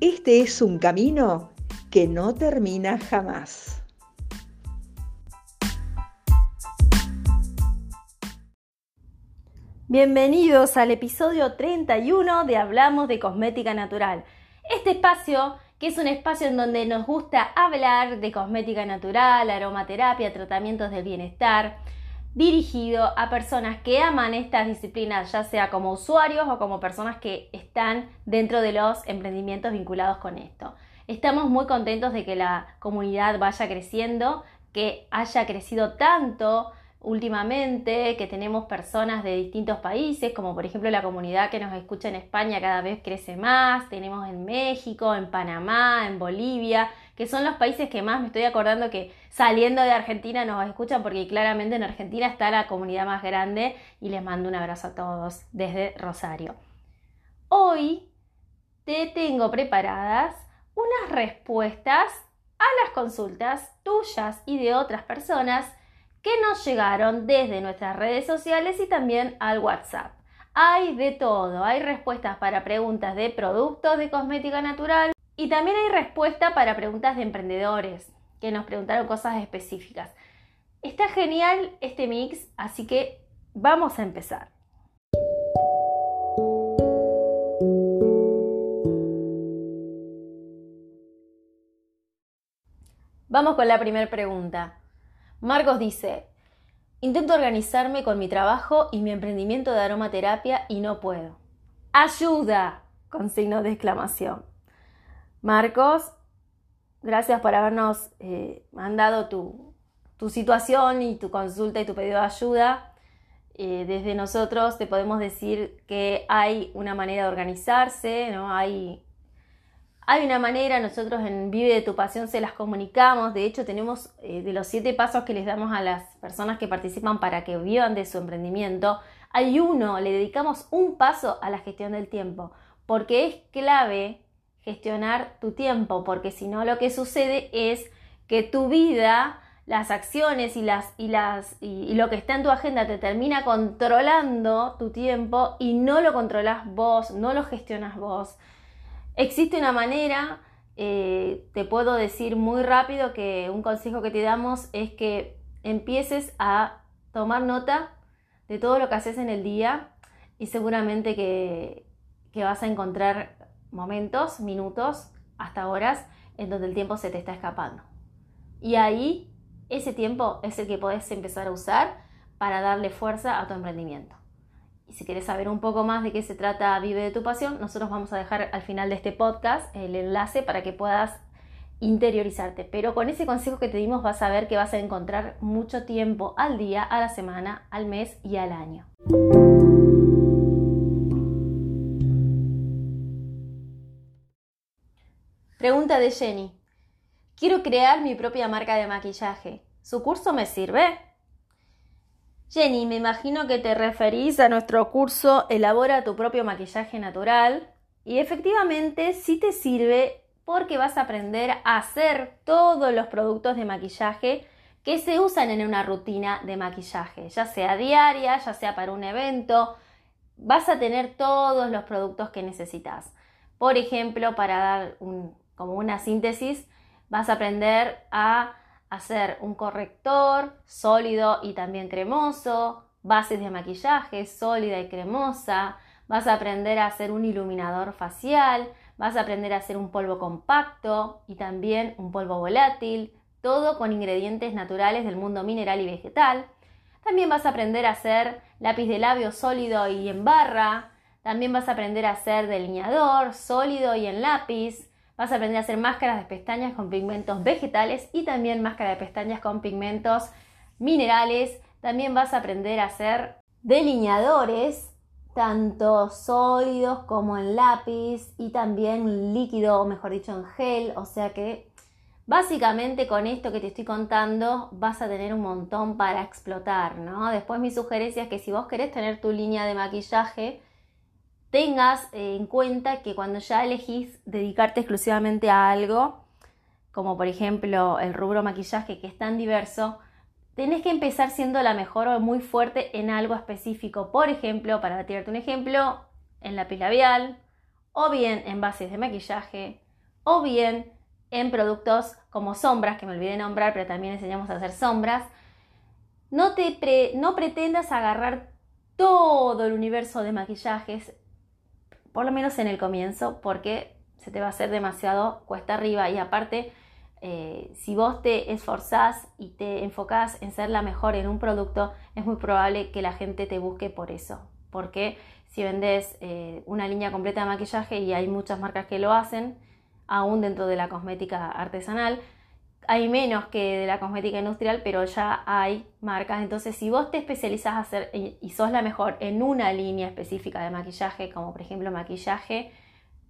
este es un camino que no termina jamás. Bienvenidos al episodio 31 de Hablamos de Cosmética Natural. Este espacio, que es un espacio en donde nos gusta hablar de cosmética natural, aromaterapia, tratamientos del bienestar, dirigido a personas que aman estas disciplinas, ya sea como usuarios o como personas que están dentro de los emprendimientos vinculados con esto. Estamos muy contentos de que la comunidad vaya creciendo, que haya crecido tanto últimamente, que tenemos personas de distintos países, como por ejemplo la comunidad que nos escucha en España cada vez crece más, tenemos en México, en Panamá, en Bolivia, que son los países que más me estoy acordando que saliendo de Argentina nos escuchan, porque claramente en Argentina está la comunidad más grande y les mando un abrazo a todos desde Rosario. Hoy te tengo preparadas unas respuestas a las consultas tuyas y de otras personas que nos llegaron desde nuestras redes sociales y también al WhatsApp. Hay de todo, hay respuestas para preguntas de productos de cosmética natural y también hay respuesta para preguntas de emprendedores que nos preguntaron cosas específicas. Está genial este mix, así que vamos a empezar. Vamos con la primera pregunta. Marcos dice, intento organizarme con mi trabajo y mi emprendimiento de aromaterapia y no puedo. ¡Ayuda! con signo de exclamación. Marcos, gracias por habernos eh, mandado tu, situación y tu consulta y tu pedido de ayuda. Eh, desde nosotros te podemos decir que hay una manera de organizarse, ¿no? Hay hay una manera, nosotros en Vive de tu Pasión se las comunicamos, de hecho tenemos eh, de los siete pasos que les damos a las personas que participan para que vivan de su emprendimiento, hay uno, le dedicamos un paso a la gestión del tiempo, porque es clave gestionar tu tiempo, porque si no lo que sucede es que tu vida, las acciones y, las, y, las, y lo que está en tu agenda te termina controlando tu tiempo y no lo controlas vos, no lo gestionas vos. Existe una manera, eh, te puedo decir muy rápido que un consejo que te damos es que empieces a tomar nota de todo lo que haces en el día y seguramente que, que vas a encontrar momentos, minutos, hasta horas en donde el tiempo se te está escapando. Y ahí ese tiempo es el que puedes empezar a usar para darle fuerza a tu emprendimiento. Y si quieres saber un poco más de qué se trata Vive de tu pasión, nosotros vamos a dejar al final de este podcast el enlace para que puedas interiorizarte. Pero con ese consejo que te dimos vas a ver que vas a encontrar mucho tiempo al día, a la semana, al mes y al año. Pregunta de Jenny. Quiero crear mi propia marca de maquillaje. ¿Su curso me sirve? Jenny, me imagino que te referís a nuestro curso Elabora tu propio maquillaje natural y efectivamente sí te sirve porque vas a aprender a hacer todos los productos de maquillaje que se usan en una rutina de maquillaje, ya sea diaria, ya sea para un evento, vas a tener todos los productos que necesitas. Por ejemplo, para dar como una síntesis, vas a aprender a hacer un corrector sólido y también cremoso, bases de maquillaje sólida y cremosa, vas a aprender a hacer un iluminador facial, vas a aprender a hacer un polvo compacto y también un polvo volátil, todo con ingredientes naturales del mundo mineral y vegetal. También vas a aprender a hacer lápiz de labio sólido y en barra, también vas a aprender a hacer delineador sólido y en lápiz, Vas a aprender a hacer máscaras de pestañas con pigmentos vegetales y también máscaras de pestañas con pigmentos minerales. También vas a aprender a hacer delineadores, tanto sólidos como en lápiz y también líquido, o mejor dicho, en gel. O sea que básicamente con esto que te estoy contando vas a tener un montón para explotar, ¿no? Después mi sugerencia es que si vos querés tener tu línea de maquillaje, tengas eh, en cuenta que cuando ya elegís dedicarte exclusivamente a algo, como por ejemplo el rubro maquillaje que es tan diverso, tenés que empezar siendo la mejor o muy fuerte en algo específico. Por ejemplo, para tirarte un ejemplo, en lápiz labial, o bien en bases de maquillaje, o bien en productos como sombras, que me olvidé nombrar, pero también enseñamos a hacer sombras. No, te no pretendas agarrar todo el universo de maquillajes, por lo menos en el comienzo, porque se te va a hacer demasiado cuesta arriba y aparte eh, si vos te esforzás y te enfocás en ser la mejor en un producto, es muy probable que la gente te busque por eso. Porque si vendes eh, una línea completa de maquillaje y hay muchas marcas que lo hacen, aún dentro de la cosmética artesanal, hay menos que de la cosmética industrial, pero ya hay marcas. Entonces, si vos te especializás a hacer y sos la mejor en una línea específica de maquillaje, como por ejemplo maquillaje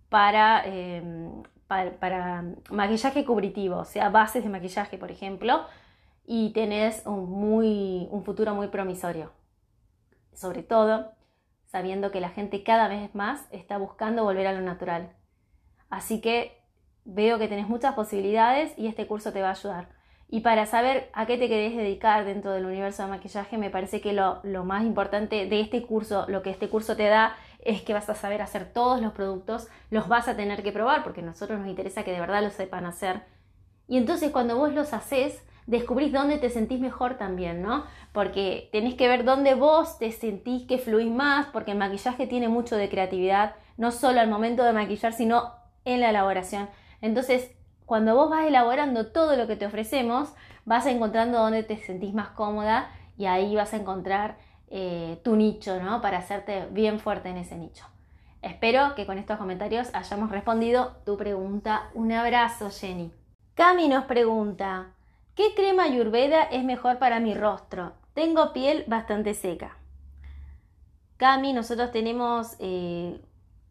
para em, para, maquillaje cubritivo, o sea, bases de maquillaje, por ejemplo, y tenés un, muy, un futuro muy promisorio. Sobre todo sabiendo que la gente cada vez más está buscando volver a lo natural. Así que veo que tenés muchas posibilidades y este curso te va a ayudar. Y para saber a qué te querés dedicar dentro del universo de maquillaje, me parece que lo, lo más importante de este curso, lo que este curso te da, es que vas a saber hacer todos los productos, los vas a tener que probar porque a nosotros nos interesa que de verdad lo sepan hacer. Y entonces cuando vos los haces, descubrís dónde te sentís mejor también, ¿no? Porque tenés que ver dónde vos te sentís que fluís más, porque el maquillaje tiene mucho de creatividad, no solo al momento de maquillar, sino en la elaboración. Entonces, cuando vos vas elaborando todo lo que te ofrecemos, vas encontrando dónde te sentís más cómoda y ahí vas a encontrar eh, tu nicho, ¿no? Para hacerte bien fuerte en ese nicho. Espero que con estos comentarios hayamos respondido tu pregunta. Un abrazo, Jenny. Cami nos pregunta, ¿qué crema ayurveda es mejor para mi rostro? Tengo piel bastante seca. Cami, nosotros tenemos eh,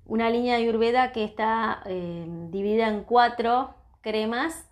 una línea de ayurveda que está eh, dividida en cuatro cremas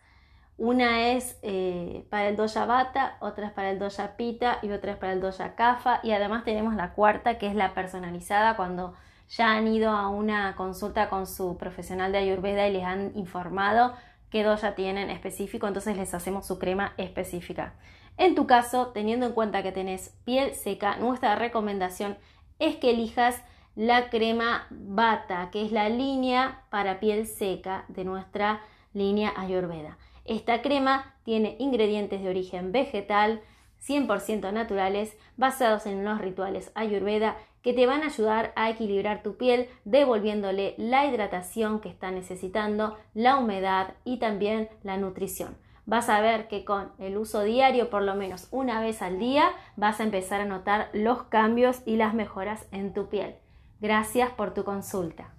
una es eh, para el doya bata, otra es para el doya pita y otra es para el doya kafa. Y además tenemos la cuarta que es la personalizada cuando ya han ido a una consulta con su profesional de ayurveda y les han informado qué doya tienen específico, entonces les hacemos su crema específica. En tu caso, teniendo en cuenta que tenés piel seca, nuestra recomendación es que elijas la crema bata, que es la línea para piel seca de nuestra línea ayurveda. Esta crema tiene ingredientes de origen vegetal, 100% naturales, basados en los rituales ayurveda que te van a ayudar a equilibrar tu piel, devolviéndole la hidratación que está necesitando, la humedad y también la nutrición. Vas a ver que con el uso diario, por lo menos una vez al día, vas a empezar a notar los cambios y las mejoras en tu piel. Gracias por tu consulta.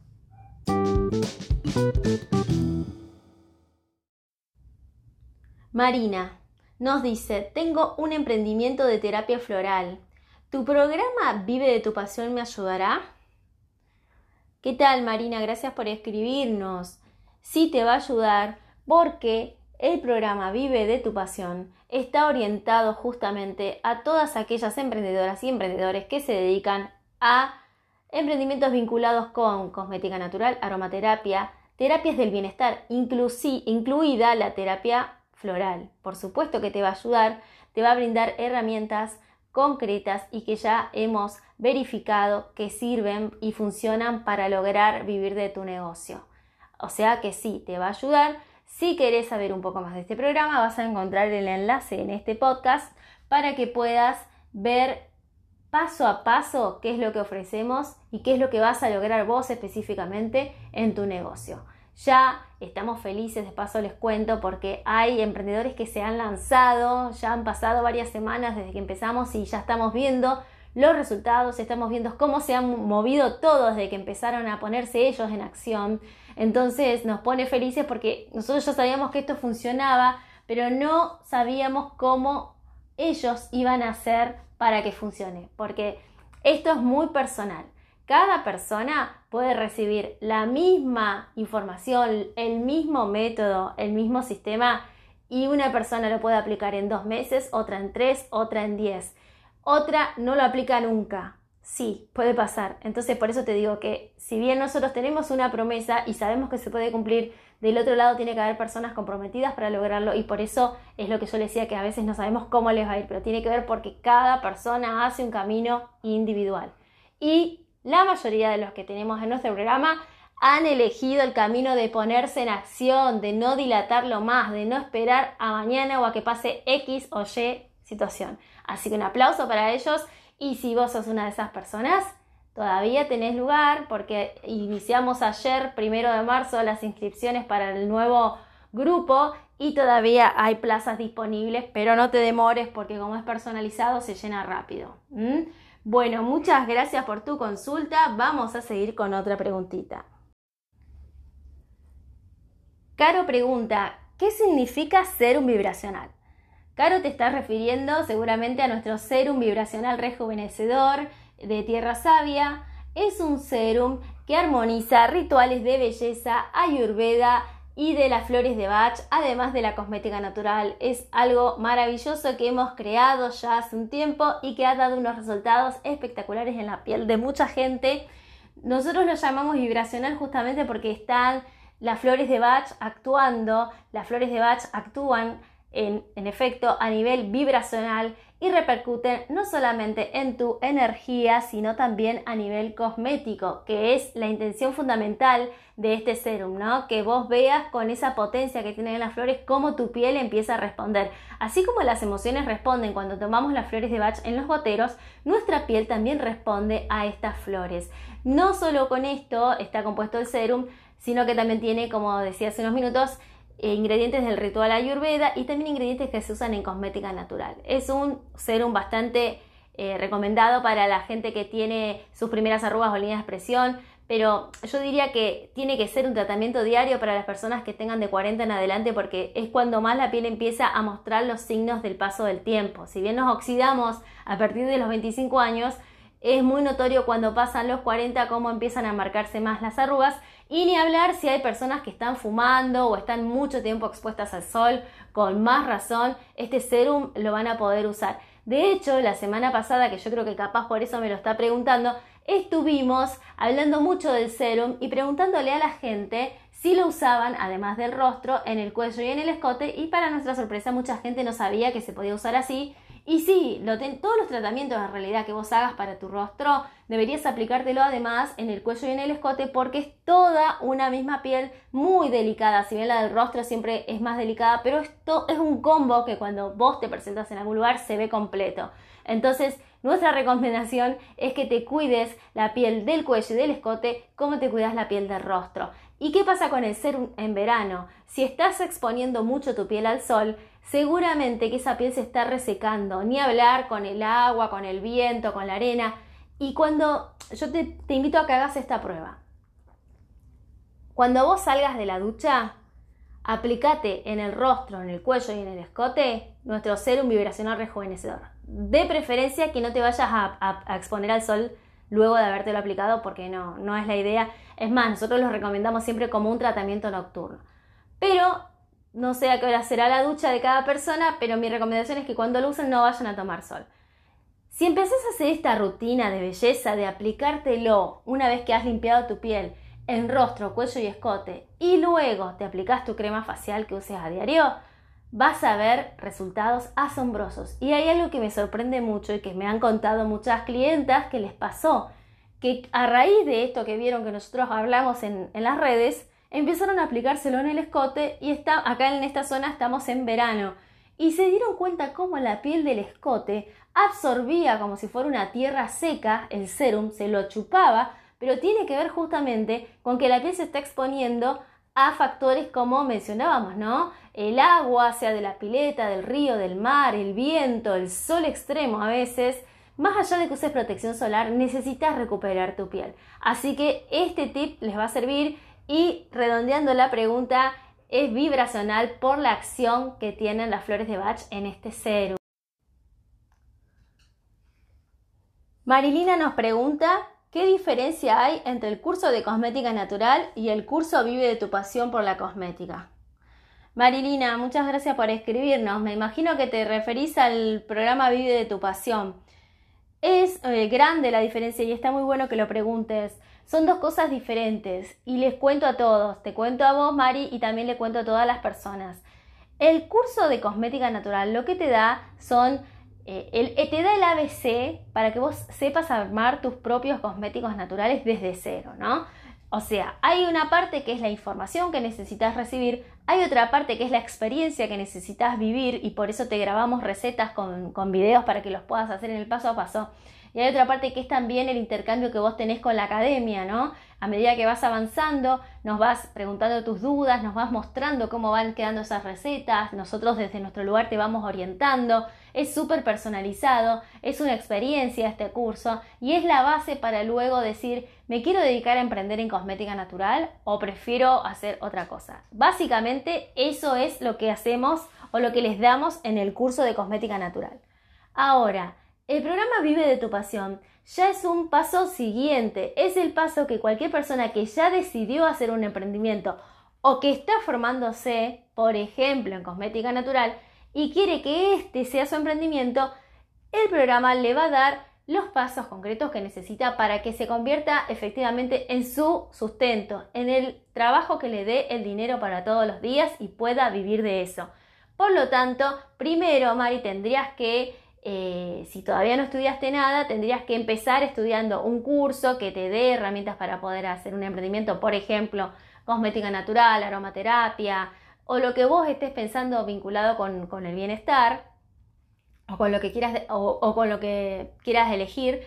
Marina nos dice, tengo un emprendimiento de terapia floral. ¿Tu programa Vive de tu pasión me ayudará? ¿Qué tal Marina? Gracias por escribirnos. Sí te va a ayudar porque el programa Vive de tu pasión está orientado justamente a todas aquellas emprendedoras y emprendedores que se dedican a emprendimientos vinculados con cosmética natural, aromaterapia, terapias del bienestar, incluida la terapia floral. Por supuesto que te va a ayudar, te va a brindar herramientas concretas y que ya hemos verificado que sirven y funcionan para lograr vivir de tu negocio. O sea que sí, te va a ayudar. Si querés saber un poco más de este programa, vas a encontrar el enlace en este podcast para que puedas ver paso a paso qué es lo que ofrecemos y qué es lo que vas a lograr vos específicamente en tu negocio. Ya estamos felices, de paso les cuento, porque hay emprendedores que se han lanzado, ya han pasado varias semanas desde que empezamos y ya estamos viendo los resultados, estamos viendo cómo se han movido todos desde que empezaron a ponerse ellos en acción. Entonces nos pone felices porque nosotros ya sabíamos que esto funcionaba, pero no sabíamos cómo ellos iban a hacer para que funcione, porque esto es muy personal. cada persona puede recibir la misma información, el mismo método, el mismo sistema y una persona lo puede aplicar en dos meses, otra en tres, otra en diez. Otra no lo aplica nunca. Sí, puede pasar. Entonces por eso te digo que si bien nosotros tenemos una promesa y sabemos que se puede cumplir, del otro lado tiene que haber personas comprometidas para lograrlo y por eso es lo que yo le decía que a veces no sabemos cómo les va a ir, pero tiene que ver porque cada persona hace un camino individual. Y la mayoría de los que tenemos en nuestro programa han elegido el camino de ponerse en acción, de no dilatarlo más, de no esperar a mañana o a que pase X o Y situación. Así que un aplauso para ellos y si vos sos una de esas personas, todavía tenés lugar porque iniciamos ayer, primero de marzo, las inscripciones para el nuevo grupo y todavía hay plazas disponibles, pero no te demores porque como es personalizado se llena rápido. Bueno, muchas gracias por tu consulta. Vamos a seguir con otra preguntita. Caro pregunta, ¿qué significa ser un vibracional? Caro te está refiriendo seguramente a nuestro serum vibracional rejuvenecedor de Tierra Sabia. Es un serum que armoniza rituales de belleza, ayurveda y de las flores de Bach, además de la cosmética natural. Es algo maravilloso que hemos creado ya hace un tiempo y que ha dado unos resultados espectaculares en la piel de mucha gente. Nosotros lo llamamos vibracional justamente porque están las flores de Bach actuando, las flores de Bach actúan en, efecto a nivel vibracional y repercuten no solamente en tu energía, sino también a nivel cosmético, que es la intención fundamental de este serum, ¿no? Que vos veas con esa potencia que tienen las flores cómo tu piel empieza a responder. Así como las emociones responden cuando tomamos las flores de Bach en los goteros, nuestra piel también responde a estas flores. No solo con esto está compuesto el serum, sino que también tiene, como decía hace unos minutos, ingredientes del ritual ayurveda y también ingredientes que se usan en cosmética natural. Es un serum bastante eh, recomendado para la gente que tiene sus primeras arrugas o líneas de expresión, pero yo diría que tiene que ser un tratamiento diario para las personas que tengan de 40 en adelante porque es cuando más la piel empieza a mostrar los signos del paso del tiempo. Si bien nos oxidamos a partir de los 25 años, es muy notorio cuando pasan los 40 cómo empiezan a marcarse más las arrugas y ni hablar si hay personas que están fumando o están mucho tiempo expuestas al sol, con más razón, este serum lo van a poder usar. De hecho, la semana pasada, que yo creo que capaz por eso me lo está preguntando, estuvimos hablando mucho del serum y preguntándole a la gente si lo usaban, además del rostro, en el cuello y en el escote, y para nuestra sorpresa mucha gente no sabía que se podía usar así y sí, todos los tratamientos en realidad que vos hagas para tu rostro, deberías aplicártelo además en el cuello y en el escote porque es toda una misma piel muy delicada. Si bien la del rostro siempre es más delicada, pero esto es un combo que cuando vos te presentas en algún lugar se ve completo. Entonces, nuestra recomendación es que te cuides la piel del cuello y del escote como te cuidas la piel del rostro. ¿Y qué pasa con el serum en verano? Si estás exponiendo mucho tu piel al sol, seguramente que esa piel se está resecando, ni hablar con el agua, con el viento, con la arena. Y cuando yo te, invito a que hagas esta prueba. Cuando vos salgas de la ducha, aplicate en el rostro, en el cuello y en el escote nuestro serum vibracional rejuvenecedor. De preferencia que no te vayas a, exponer al sol luego de habértelo aplicado porque no, no es la idea. Es más, nosotros lo recomendamos siempre como un tratamiento nocturno. Pero no sé a qué hora será la ducha de cada persona, pero mi recomendación es que cuando lo usen no vayan a tomar sol. Si empezás a hacer esta rutina de belleza, de aplicártelo una vez que has limpiado tu piel en rostro, cuello y escote, y luego te aplicas tu crema facial que uses a diario, vas a ver resultados asombrosos. Y hay algo que me sorprende mucho y que me han contado muchas clientas que les pasó, que a raíz de esto que vieron que nosotros hablamos en, las redes, empezaron a aplicárselo en el escote y está, acá en esta zona estamos en verano y se dieron cuenta cómo la piel del escote absorbía como si fuera una tierra seca el serum, se lo chupaba, pero tiene que ver justamente con que la piel se está exponiendo a factores como mencionábamos, ¿no? El agua, sea de la pileta, del río, del mar, el viento, el sol extremo a veces. Más allá de que uses protección solar, necesitas recuperar tu piel. Así que este tip les va a servir y redondeando la pregunta, es vibracional por la acción que tienen las flores de Bach en este serum. Marilina nos pregunta, ¿qué diferencia hay entre el curso de cosmética natural y el curso Vive de tu pasión por la cosmética? Marilina, muchas gracias por escribirnos. Me imagino que te referís al programa Vive de tu pasión. Es eh, grande la diferencia y está muy bueno que lo preguntes. Son dos cosas diferentes y les cuento a todos. Te cuento a vos, Mari, y también le cuento a todas las personas. El curso de cosmética natural lo que te da son eh, te da el ABC para que vos sepas armar tus propios cosméticos naturales desde cero, ¿no? O sea, hay una parte que es la información que necesitas recibir, hay otra parte que es la experiencia que necesitas vivir y por eso te grabamos recetas con, con videos para que los puedas hacer en el paso a paso. Y hay otra parte que es también el intercambio que vos tenés con la academia, ¿no? A medida que vas avanzando, nos vas preguntando tus dudas, nos vas mostrando cómo van quedando esas recetas, nosotros desde nuestro lugar te vamos orientando, es súper personalizado, es una experiencia este curso y es la base para luego decir, me quiero dedicar a emprender en cosmética natural o prefiero hacer otra cosa. Básicamente eso es lo que hacemos o lo que les damos en el curso de cosmética natural. Ahora, el programa Vive de tu pasión ya es un paso siguiente, es el paso que cualquier persona que ya decidió hacer un emprendimiento o que está formándose, por ejemplo, en cosmética natural, y quiere que este sea su emprendimiento, el programa le va a dar los pasos concretos que necesita para que se convierta efectivamente en su sustento, en el trabajo que le dé el dinero para todos los días y pueda vivir de eso. Por lo tanto, primero, Mari, tendrías que eh, si todavía no estudiaste nada, tendrías que empezar estudiando un curso que te dé herramientas para poder hacer un emprendimiento, por ejemplo, cosmética natural, aromaterapia, o lo que vos estés pensando vinculado con, el bienestar, o con lo que quieras, o, con lo que quieras elegir.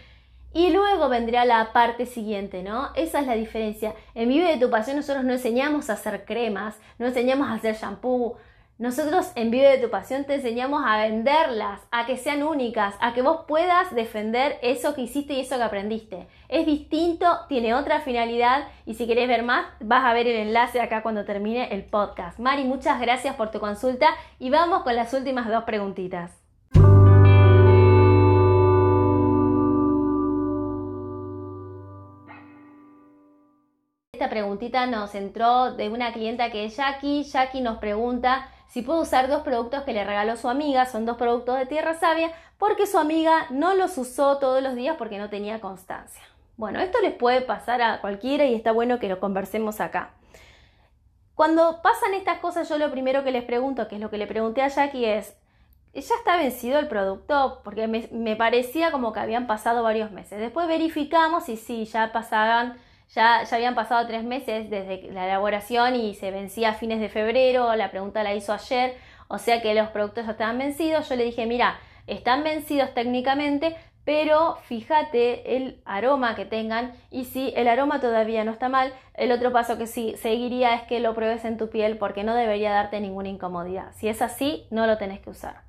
Y luego vendrá la parte siguiente, ¿no? Esa es la diferencia. En Vive de tu Pasión nosotros no enseñamos a hacer cremas, no enseñamos a hacer shampoo, nosotros en Vive de tu Pasión te enseñamos a venderlas, a que sean únicas, a que vos puedas defender eso que hiciste y eso que aprendiste. Es distinto, tiene otra finalidad y si querés ver más, vas a ver el enlace acá cuando termine el podcast. Mari, muchas gracias por tu consulta y vamos con las últimas dos preguntitas. Esta preguntita nos entró de una clienta que es Jackie. Jackie nos pregunta si puedo usar dos productos que le regaló su amiga, son dos productos de tierra sabia, porque su amiga no los usó todos los días porque no tenía constancia. Bueno, esto les puede pasar a cualquiera y está bueno que lo conversemos acá. Cuando pasan estas cosas, yo lo primero que les pregunto, que es lo que le pregunté a Jackie, es, ¿ya está vencido el producto? Porque me, me parecía como que habían pasado varios meses. Después verificamos y sí, ya pasaban ya, ya habían pasado tres meses desde la elaboración y se vencía a fines de febrero, la pregunta la hizo ayer, o sea que los productos ya estaban vencidos. Yo le dije, mira, están vencidos técnicamente, pero fíjate el aroma que tengan y si el aroma todavía no está mal, el otro paso que sí seguiría es que lo pruebes en tu piel porque no debería darte ninguna incomodidad. Si es así, no lo tenés que usar.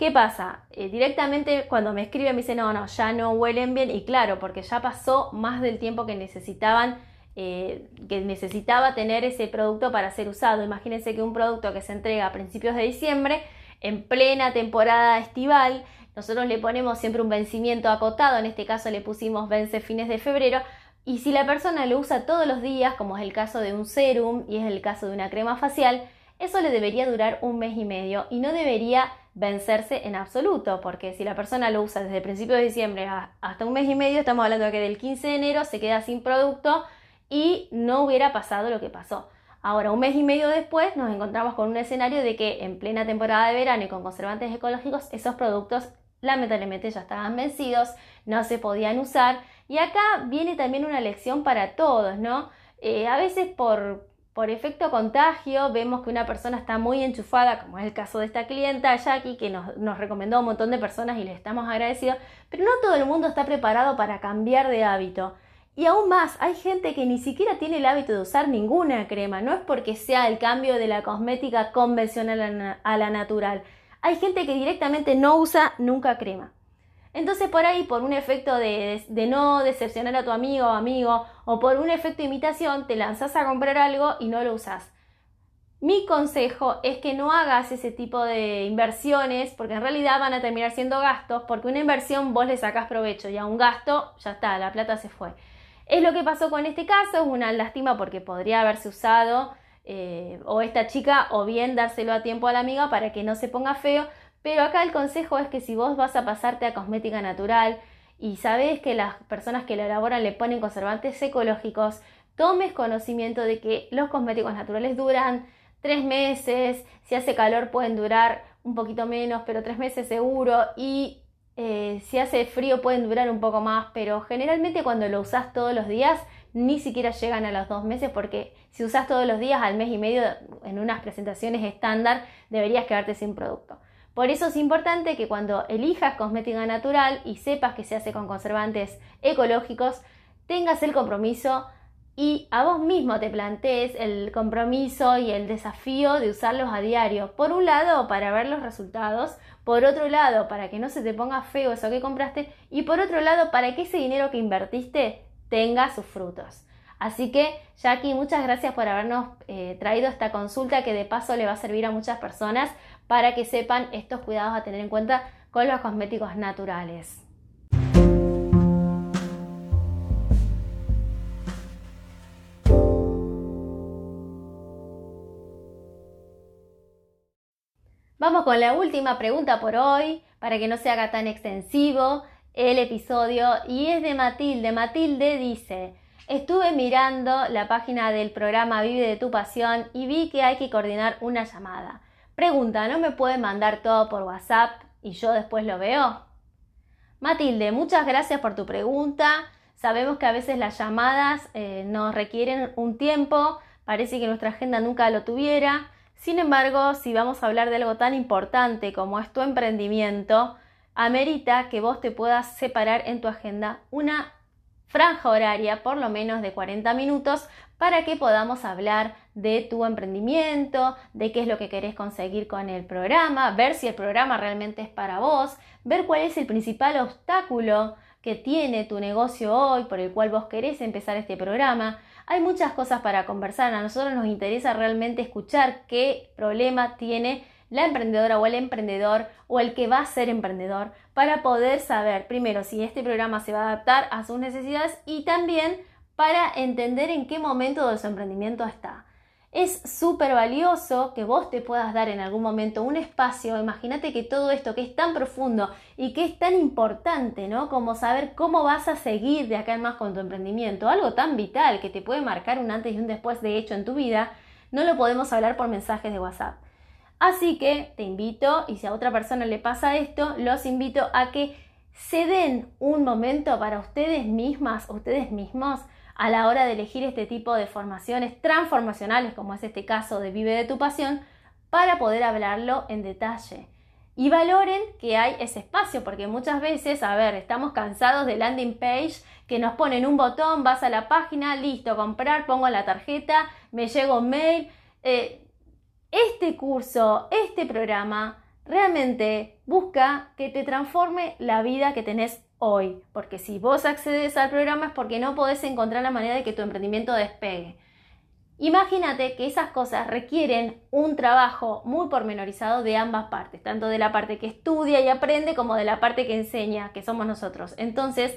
¿Qué pasa? Eh, directamente cuando me escribe me dice, no, no, ya no huelen bien y claro, porque ya pasó más del tiempo que necesitaban, eh, que necesitaba tener ese producto para ser usado. Imagínense que un producto que se entrega a principios de diciembre, en plena temporada estival, nosotros le ponemos siempre un vencimiento acotado, en este caso le pusimos vence fines de febrero, y si la persona lo usa todos los días, como es el caso de un serum y es el caso de una crema facial, eso le debería durar un mes y medio y no debería vencerse en absoluto, porque si la persona lo usa desde el principio de diciembre hasta un mes y medio, estamos hablando de que del 15 de enero se queda sin producto y no hubiera pasado lo que pasó. Ahora, un mes y medio después, nos encontramos con un escenario de que en plena temporada de verano y con conservantes ecológicos, esos productos lamentablemente ya estaban vencidos, no se podían usar. Y acá viene también una lección para todos, ¿no? Eh, a veces por, por efecto contagio vemos que una persona está muy enchufada, como es el caso de esta clienta Jackie, que nos, recomendó a un montón de personas y le estamos agradecidos, pero no todo el mundo está preparado para cambiar de hábito. Y aún más, hay gente que ni siquiera tiene el hábito de usar ninguna crema, no es porque sea el cambio de la cosmética convencional a la natural. Hay gente que directamente no usa nunca crema. Entonces por ahí, por un efecto de, no decepcionar a tu amigo o amigo, o por un efecto de imitación, te lanzas a comprar algo y no lo usas. Mi consejo es que no hagas ese tipo de inversiones porque en realidad van a terminar siendo gastos porque una inversión vos le sacás provecho y a un gasto ya está, la plata se fue. Es lo que pasó con este caso, es una lástima porque podría haberse usado eh, o esta chica o bien dárselo a tiempo a la amiga para que no se ponga feo, pero acá el consejo es que si vos vas a pasarte a cosmética natural y sabes que las personas que la elaboran le ponen conservantes ecológicos, tomes conocimiento de que los cosméticos naturales duran tres meses, si hace calor pueden durar un poquito menos, pero tres meses seguro y eh, si hace frío pueden durar un poco más, pero generalmente cuando lo usas todos los días ni siquiera llegan a los dos meses porque si usas todos los días al mes y medio en unas presentaciones estándar deberías quedarte sin producto. Por eso es importante que cuando elijas cosmética natural y sepas que se hace con conservantes ecológicos, tengas el compromiso y a vos mismo te plantees el compromiso y el desafío de usarlos a diario. Por un lado, para ver los resultados, por otro lado, para que no se te ponga feo eso que compraste y por otro lado, para que ese dinero que invertiste tenga sus frutos. Así que, Jackie, muchas gracias por habernos eh, traído esta consulta que de paso le va a servir a muchas personas para que sepan estos cuidados a tener en cuenta con los cosméticos naturales. Vamos con la última pregunta por hoy, para que no se haga tan extensivo el episodio, y es de Matilde. Matilde dice, estuve mirando la página del programa Vive de tu Pasión y vi que hay que coordinar una llamada. Pregunta, ¿no me puede mandar todo por WhatsApp y yo después lo veo? Matilde, muchas gracias por tu pregunta. Sabemos que a veces las llamadas eh, nos requieren un tiempo, parece que nuestra agenda nunca lo tuviera. Sin embargo, si vamos a hablar de algo tan importante como es tu emprendimiento, amerita que vos te puedas separar en tu agenda una franja horaria por lo menos de 40 minutos para que podamos hablar de tu emprendimiento, de qué es lo que querés conseguir con el programa, ver si el programa realmente es para vos, ver cuál es el principal obstáculo que tiene tu negocio hoy por el cual vos querés empezar este programa, hay muchas cosas para conversar. A nosotros nos interesa realmente escuchar qué problema tiene la emprendedora o el emprendedor o el que va a ser emprendedor para poder saber primero si este programa se va a adaptar a sus necesidades y también para entender en qué momento de su emprendimiento está. Es súper valioso que vos te puedas dar en algún momento un espacio. Imagínate que todo esto que es tan profundo y que es tan importante, ¿no? Como saber cómo vas a seguir de acá en más con tu emprendimiento, algo tan vital que te puede marcar un antes y un después de hecho en tu vida, no lo podemos hablar por mensajes de WhatsApp. Así que te invito, y si a otra persona le pasa esto, los invito a que se den un momento para ustedes mismas, ustedes mismos, a la hora de elegir este tipo de formaciones transformacionales, como es este caso de Vive de tu Pasión, para poder hablarlo en detalle. Y valoren que hay ese espacio, porque muchas veces, a ver, estamos cansados de landing page que nos ponen un botón, vas a la página, listo, comprar, pongo la tarjeta, me llega un mail. Eh, este curso, este programa, realmente busca que te transforme la vida que tenés hoy, porque si vos accedes al programa es porque no podés encontrar la manera de que tu emprendimiento despegue. Imagínate que esas cosas requieren un trabajo muy pormenorizado de ambas partes, tanto de la parte que estudia y aprende como de la parte que enseña, que somos nosotros. Entonces,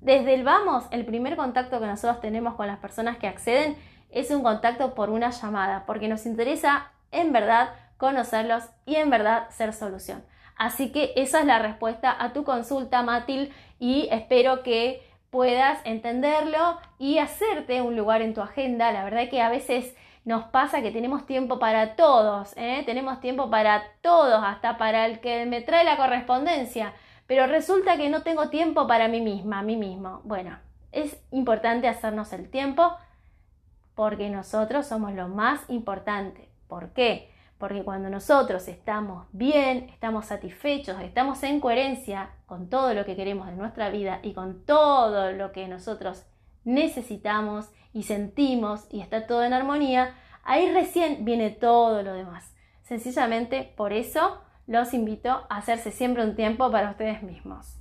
desde el vamos, el primer contacto que nosotros tenemos con las personas que acceden es un contacto por una llamada, porque nos interesa en verdad conocerlos y en verdad ser solución. Así que esa es la respuesta a tu consulta, Matil, y espero que puedas entenderlo y hacerte un lugar en tu agenda. La verdad que a veces nos pasa que tenemos tiempo para todos, ¿eh? tenemos tiempo para todos, hasta para el que me trae la correspondencia, pero resulta que no tengo tiempo para mí misma, a mí mismo. Bueno, es importante hacernos el tiempo porque nosotros somos lo más importante. ¿Por qué? Porque cuando nosotros estamos bien, estamos satisfechos, estamos en coherencia con todo lo que queremos de nuestra vida y con todo lo que nosotros necesitamos y sentimos y está todo en armonía, ahí recién viene todo lo demás. Sencillamente por eso los invito a hacerse siempre un tiempo para ustedes mismos.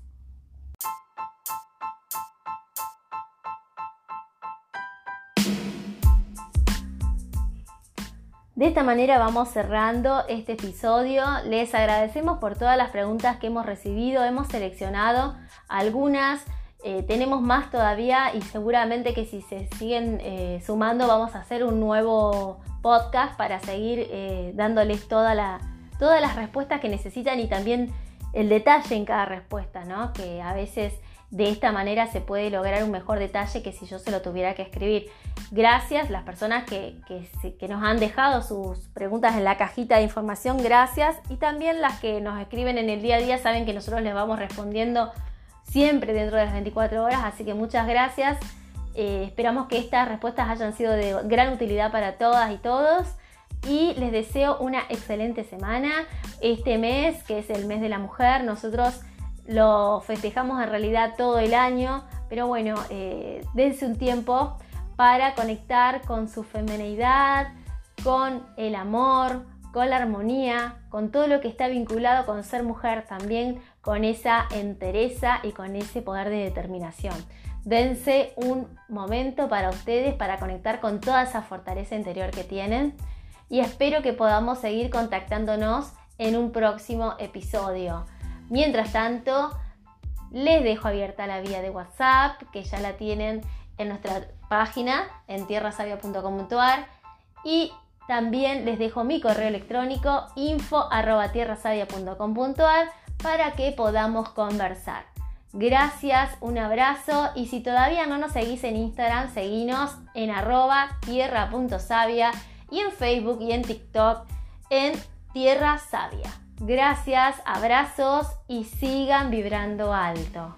De esta manera vamos cerrando este episodio. Les agradecemos por todas las preguntas que hemos recibido. Hemos seleccionado algunas. Eh, tenemos más todavía y seguramente que si se siguen eh, sumando vamos a hacer un nuevo podcast para seguir eh, dándoles todas las respuestas que necesitan y también el detalle en cada respuesta, ¿no? Que a veces de esta manera se puede lograr un mejor detalle que si yo se lo tuviera que escribir. Gracias, las personas que, nos han dejado sus preguntas en la cajita de información, gracias. Y también las que nos escriben en el día a día saben que nosotros les vamos respondiendo siempre dentro de las 24 horas, así que muchas gracias. Eh, esperamos que estas respuestas hayan sido de gran utilidad para todas y todos. Y les deseo una excelente semana. Este mes, que es el mes de la mujer, nosotros lo festejamos en realidad todo el año, pero bueno, eh, dense un tiempo para conectar con su feminidad, con el amor, con la armonía, con todo lo que está vinculado con ser mujer, también con esa entereza y con ese poder de determinación. Dense un momento para ustedes para conectar con toda esa fortaleza interior que tienen y espero que podamos seguir contactándonos en un próximo episodio. Mientras tanto, les dejo abierta la vía de WhatsApp, que ya la tienen en nuestra página en tierrasavia.com.ar y también les dejo mi correo electrónico info@tierrasavia.com.ar para que podamos conversar. Gracias, un abrazo y si todavía no nos seguís en Instagram, seguinos en arroba tierra.savia y en Facebook y en TikTok en Tierra Sabia. Gracias, abrazos y sigan vibrando alto.